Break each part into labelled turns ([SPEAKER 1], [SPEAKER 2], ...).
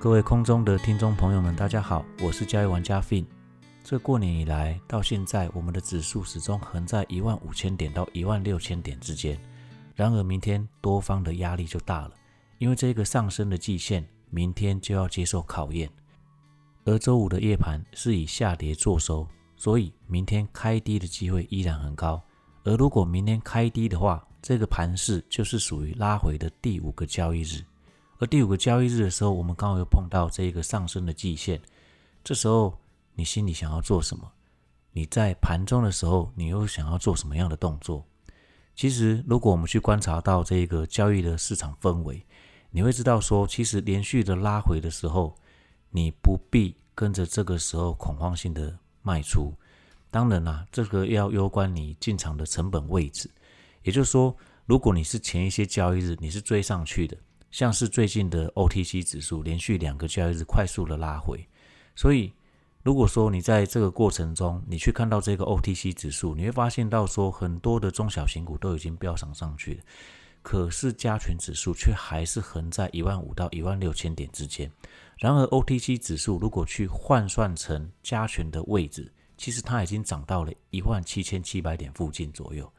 [SPEAKER 1] 各位空中的听众朋友们，大家好，我是交易玩家 Fin。这过年以来到现在，我们的指数始终横在一万五千点到一万六千点之间。然而，明天多方的压力就大了，因为这个上升的季线明天就要接受考验。而周五的夜盘是以下跌作收，所以明天开低的机会依然很高。而如果明天开低的话，这个盘势就是属于拉回的第五个交易日。而第五个交易日的时候，我们刚好又碰到这一个上升的季线，这时候你心里想要做什么？你在盘中的时候，你又想要做什么样的动作？其实，如果我们去观察到这个交易的市场氛围，你会知道说，其实连续的拉回的时候，你不必跟着这个时候恐慌性的卖出。当然啦，这个要攸关你进场的成本位置。也就是说，如果你是前一些交易日你是追上去的。像是最近的 OTC 指数连续两个交易日快速的拉回，所以如果说你在这个过程中，你去看到这个 OTC 指数，你会发现到说很多的中小型股都已经飙涨上去了，可是加权指数却还是横在一万五到一万六千点之间。然而 OTC 指数如果去换算成加权的位置，其实它已经涨到了一万七千七百点附近左右，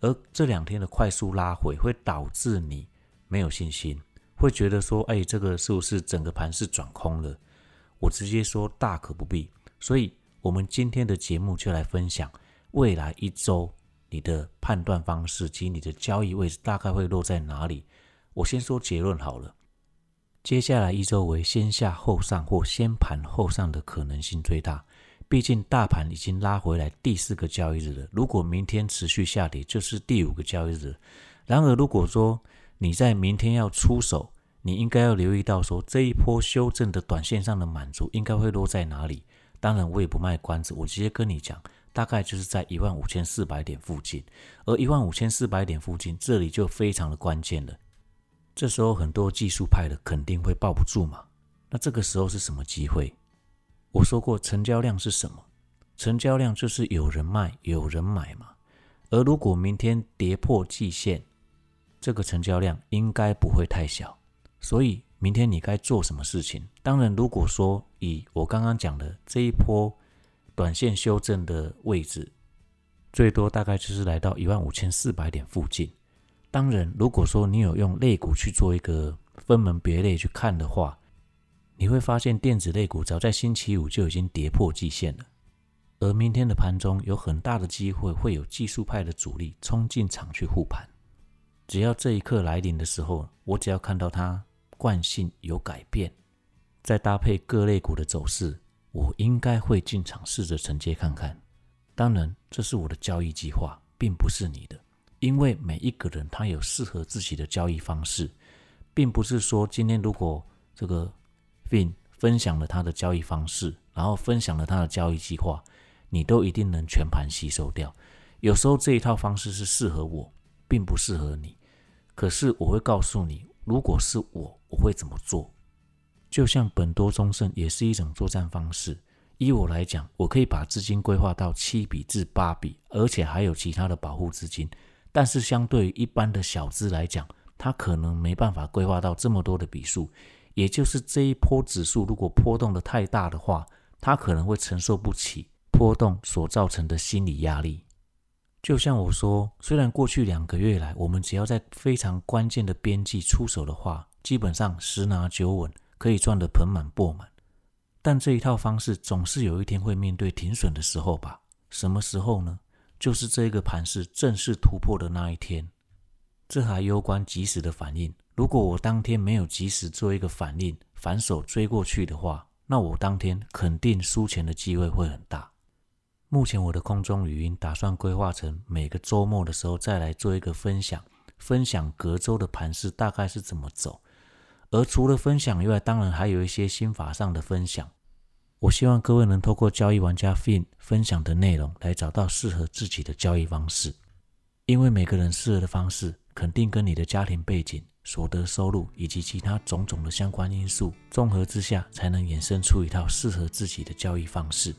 [SPEAKER 1] 而这两天的快速拉回会导致你没有信心。会觉得说，哎，这个是不是整个盘是转空了？我直接说大可不必。所以，我们今天的节目就来分享未来一周你的判断方式及你的交易位置大概会落在哪里。我先说结论好了。接下来一周为先下后上或先盘后上的可能性最大。毕竟大盘已经拉回来第四个交易日了。如果明天持续下跌，就是第五个交易日。然而，如果说你在明天要出手，你应该要留意到说这一波修正的短线上的满足应该会落在哪里。当然，我也不卖关子，我直接跟你讲，大概就是在一万五千四百点附近。而一万五千四百点附近，这里就非常的关键了。这时候很多技术派的肯定会抱不住嘛。那这个时候是什么机会？我说过，成交量是什么？成交量就是有人卖，有人买嘛。而如果明天跌破季线，这个成交量应该不会太小，所以明天你该做什么事情？当然，如果说以我刚刚讲的这一波短线修正的位置，最多大概就是来到一万五千四百点附近。当然，如果说你有用类股去做一个分门别类去看的话，你会发现电子类股早在星期五就已经跌破季线了，而明天的盘中有很大的机会会有技术派的主力冲进场去护盘。只要这一刻来临的时候，我只要看到它惯性有改变，再搭配各类股的走势，我应该会进场试着承接看看。当然，这是我的交易计划，并不是你的，因为每一个人他有适合自己的交易方式，并不是说今天如果这个 Fin 分享了他的交易方式，然后分享了他的交易计划，你都一定能全盘吸收掉。有时候这一套方式是适合我，并不适合你。可是我会告诉你，如果是我，我会怎么做？就像本多忠胜也是一种作战方式。依我来讲，我可以把资金规划到七笔至八笔，而且还有其他的保护资金。但是相对于一般的小资来讲，他可能没办法规划到这么多的笔数。也就是这一波指数如果波动的太大的话，他可能会承受不起波动所造成的心理压力。就像我说，虽然过去两个月来，我们只要在非常关键的边际出手的话，基本上十拿九稳，可以赚得盆满钵满。但这一套方式总是有一天会面对停损的时候吧？什么时候呢？就是这个盘势正式突破的那一天。这还攸关及时的反应。如果我当天没有及时做一个反应，反手追过去的话，那我当天肯定输钱的机会会很大。目前我的空中语音打算规划成每个周末的时候再来做一个分享，分享隔周的盘势大概是怎么走。而除了分享以外，当然还有一些心法上的分享。我希望各位能透过交易玩家 Fin 分享的内容来找到适合自己的交易方式，因为每个人适合的方式肯定跟你的家庭背景、所得收入以及其他种种的相关因素综合之下，才能衍生出一套适合自己的交易方式。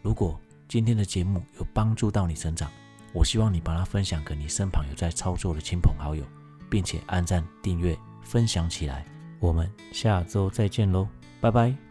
[SPEAKER 1] 如果今天的节目有帮助到你成长，我希望你把它分享给你身旁有在操作的亲朋好友，并且按赞、订阅、分享起来。我们下周再见喽！拜拜。